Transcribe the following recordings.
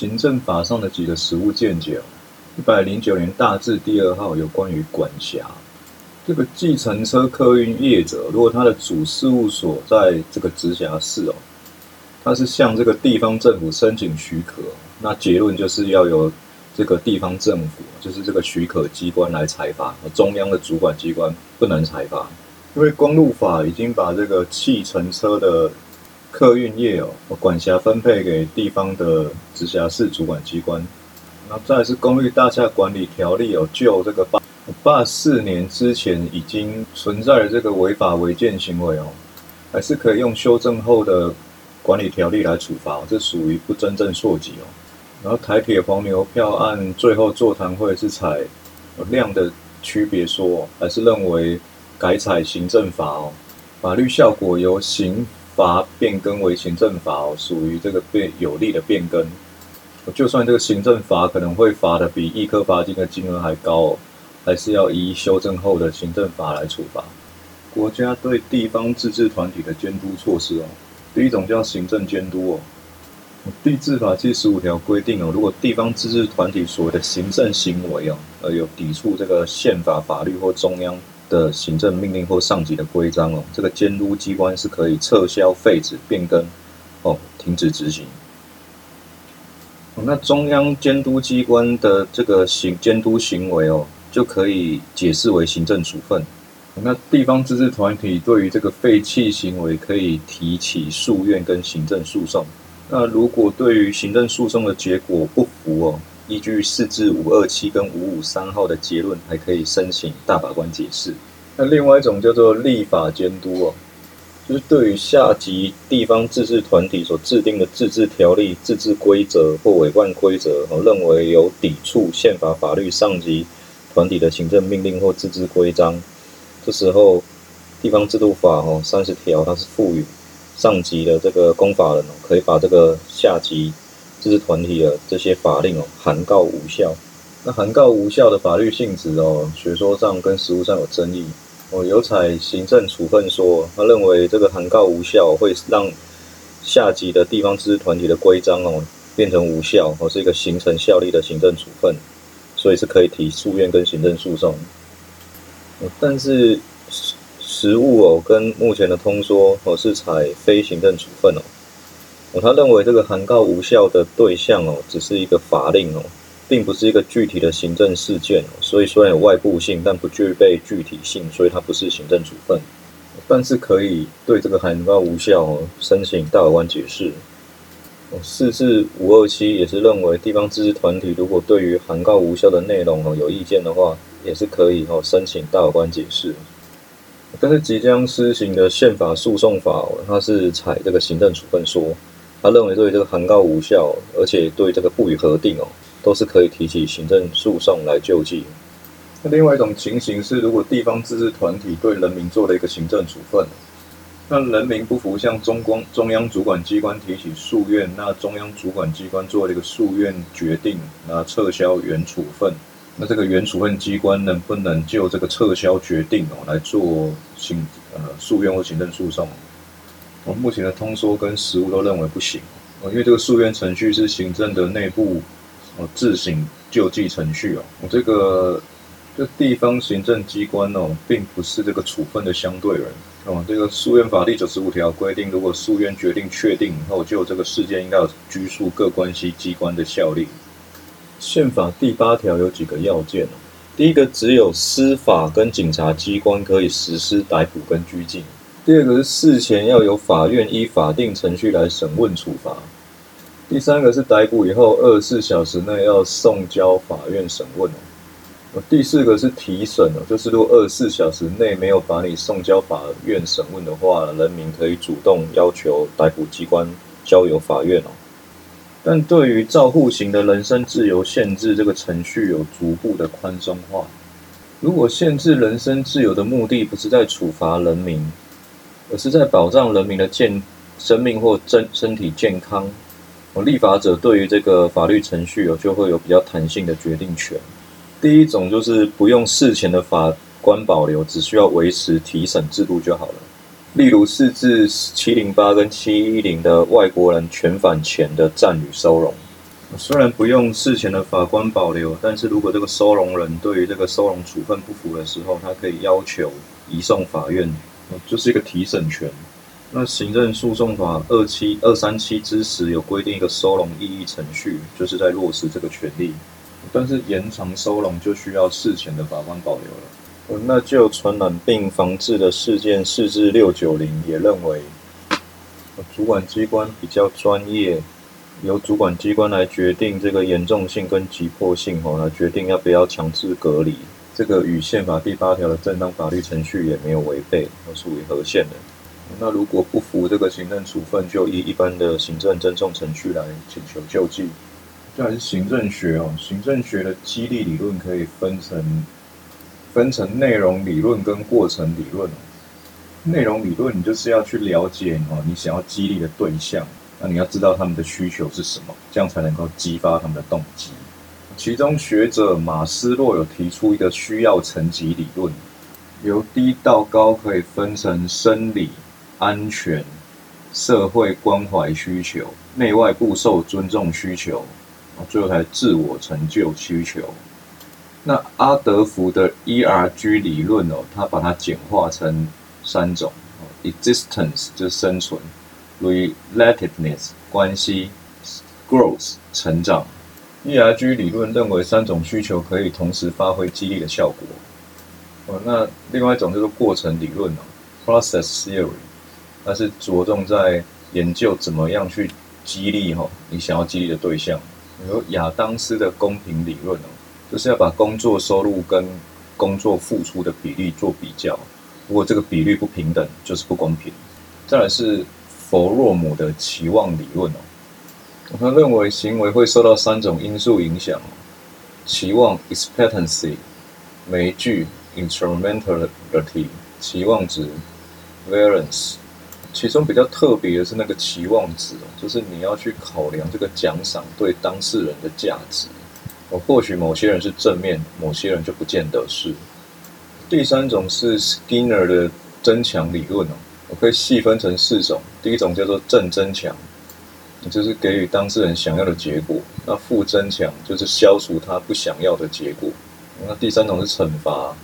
行政法上的几个实务见解哦。一百零九年大字第二号有关于管辖这个计程车客运业者，如果他的主事务所在这个直辖市哦，他是向这个地方政府申请许可，那结论就是要由这个地方政府，就是这个许可机关来裁罚，中央的主管机关不能裁罚，因为公路法已经把这个计程车的客运业哦管辖分配给地方的直辖市主管机关。那再是公寓大厦管理条例哦，就这个八八四年之前已经存在的这个违法违建行为哦，还是可以用修正后的管理条例来处罚，这属于不真正溯及哦。然后台铁黄牛票案最后座谈会是采量的区别说，还是认为改采行政法哦，法律效果由行罚变更为行政法哦，属于这个变有利的变更。就算这个行政罚可能会罚的比一颗罚金的金额还高哦，还是要依修正后的行政法来处罚。国家对地方自治团体的监督措施哦，第一种叫行政监督哦。地治法第十五条规定哦，如果地方自治团体所谓的行政行为哦，呃有抵触这个宪法法律或中央的行政命令或上级的规章哦，这个监督机关是可以撤销、废止、变更哦，停止执行。那中央监督机关的这个行监督行为哦，就可以解释为行政处分。那地方自治团体对于这个废弃行为，可以提起诉愿跟行政诉讼。那如果对于行政诉讼的结果不服哦，依据四至五二七跟五五三号的结论，还可以申请大法官解释。那另外一种叫做立法监督哦。就是对于下级地方自治团体所制定的自治条例、自治规则或委办规则，哦，认为有抵触宪法法律、上级团体的行政命令或自治规章，这时候地方制度法哦三十条，它是赋予上级的这个公法人哦，可以把这个下级自治团体的这些法令哦函告无效。那函告无效的法律性质哦，学说上跟实务上有争议。哦，有采行政处分说，他认为这个函告无效，会让下级的地方自治团体的规章哦变成无效，哦是一个形成效力的行政处分，所以是可以提诉愿跟行政诉讼。但是实务哦跟目前的通说哦是采非行政处分哦，哦他认为这个函告无效的对象哦只是一个法令哦。并不是一个具体的行政事件哦，所以虽然有外部性，但不具备具体性，所以它不是行政处分，但是可以对这个函告无效哦申请大法官解释。四至五二七也是认为地方自治团体如果对于函告无效的内容哦有意见的话，也是可以哦申请大法官解释。但是即将施行的宪法诉讼法，它是采这个行政处分说，他认为对这个函告无效，而且对这个不予核定哦。都是可以提起行政诉讼来救济。那另外一种情形是，如果地方自治团体对人民做了一个行政处分，那人民不服向中光中央主管机关提起诉愿，那中央主管机关做了一个诉愿决定，那撤销原处分，那这个原处分机关能不能就这个撤销决定哦来做行呃诉愿或行政诉讼？我目前的通说跟实物都认为不行哦，因为这个诉愿程序是行政的内部。哦，自行救济程序哦，我这个这地方行政机关哦，并不是这个处分的相对人哦。这个诉愿法第九十五条规定，如果诉愿决定确定以后，就这个事件应该有拘束各关系机关的效力。宪法第八条有几个要件哦，第一个只有司法跟警察机关可以实施逮捕跟拘禁，第二个是事前要有法院依法定程序来审问处罚。第三个是逮捕以后二十四小时内要送交法院审问哦。第四个是提审哦，就是如果二十四小时内没有把你送交法院审问的话，人民可以主动要求逮捕机关交由法院哦。但对于照护型的人身自由限制，这个程序有逐步的宽松化。如果限制人身自由的目的不是在处罚人民，而是在保障人民的健生命或身身体健康。立法者对于这个法律程序哦，就会有比较弹性的决定权。第一种就是不用事前的法官保留，只需要维持提审制度就好了。例如四至七零八跟七一零的外国人全返前的暂予收容。虽然不用事前的法官保留，但是如果这个收容人对于这个收容处分不服的时候，他可以要求移送法院，就是一个提审权。那行政诉讼法二七二三七之时有规定一个收容异议程序，就是在落实这个权利。但是延长收容就需要事前的法官保留了。那就传染病防治的事件四至六九零也认为，主管机关比较专业。由主管机关来决定这个严重性跟急迫性，吼，来决定要不要强制隔离。这个与宪法第八条的正当法律程序也没有违背，属于合宪的。那如果不服这个行政处分，就依一般的行政侦送程序来请求救济。这还是行政学哦，行政学的激励理论可以分成分成内容理论跟过程理论。内容理论，你就是要去了解哦，你想要激励的对象。那你要知道他们的需求是什么，这样才能够激发他们的动机。其中学者马斯洛有提出一个需要层级理论，由低到高可以分成生理、安全、社会关怀需求、内外部受尊重需求，最后才自我成就需求。那阿德福的 ERG 理论哦，他把它简化成三种：existence 就是生存。Relativeness 关系，growth 成长，ERG 理论认为三种需求可以同时发挥激励的效果。哦，那另外一种就是过程理论哦，process theory，它是着重在研究怎么样去激励哈你想要激励的对象。比如亚当斯的公平理论哦，就是要把工作收入跟工作付出的比例做比较，如果这个比率不平等，就是不公平。再来是。弗洛姆的期望理论哦，他认为行为会受到三种因素影响：期望 （expectancy）、媒具 （instrumentality）、期望值 （variance）。其中比较特别的是那个期望值，就是你要去考量这个奖赏对当事人的价值。哦，或许某些人是正面，某些人就不见得是。第三种是 Skinner 的增强理论哦。我可以细分成四种，第一种叫做正增强，就是给予当事人想要的结果；那负增强就是消除他不想要的结果；那第三种是惩罚；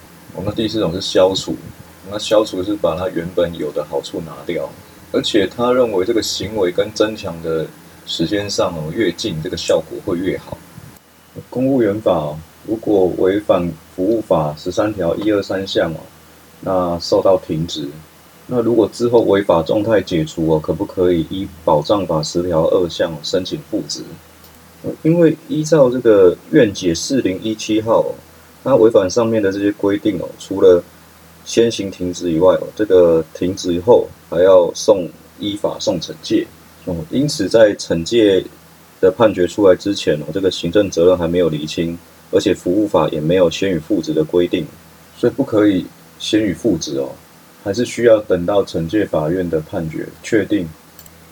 那第四种是消除，那消除是把他原本有的好处拿掉，而且他认为这个行为跟增强的时间上哦越近，这个效果会越好。公务员法如果违反服务法十三条一二三项哦，那受到停职。那如果之后违法状态解除哦，可不可以依保障法十条二项申请复职？因为依照这个院解四零一七号，它违反上面的这些规定哦，除了先行停职以外哦，这个停职以后还要送依法送惩戒哦。因此在惩戒的判决出来之前哦，这个行政责任还没有厘清，而且服务法也没有先予复职的规定，所以不可以先予复职哦。还是需要等到惩戒法院的判决确定。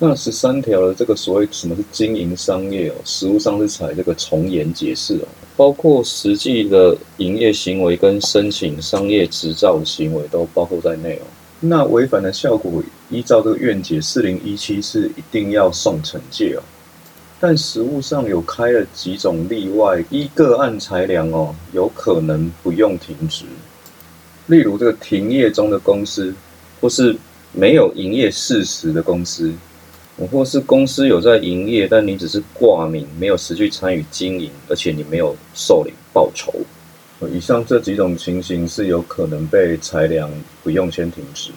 那十三条的这个所谓什么是经营商业哦，实务上是采这个从严解释哦，包括实际的营业行为跟申请商业执照的行为都包括在内哦。那违反的效果，依照这个院解四零一七是一定要送惩戒哦。但实务上有开了几种例外，依个案裁量哦，有可能不用停职。例如这个停业中的公司，或是没有营业事实的公司，或是公司有在营业，但你只是挂名，没有实际参与经营，而且你没有受理报酬，以上这几种情形是有可能被裁量不用先停止。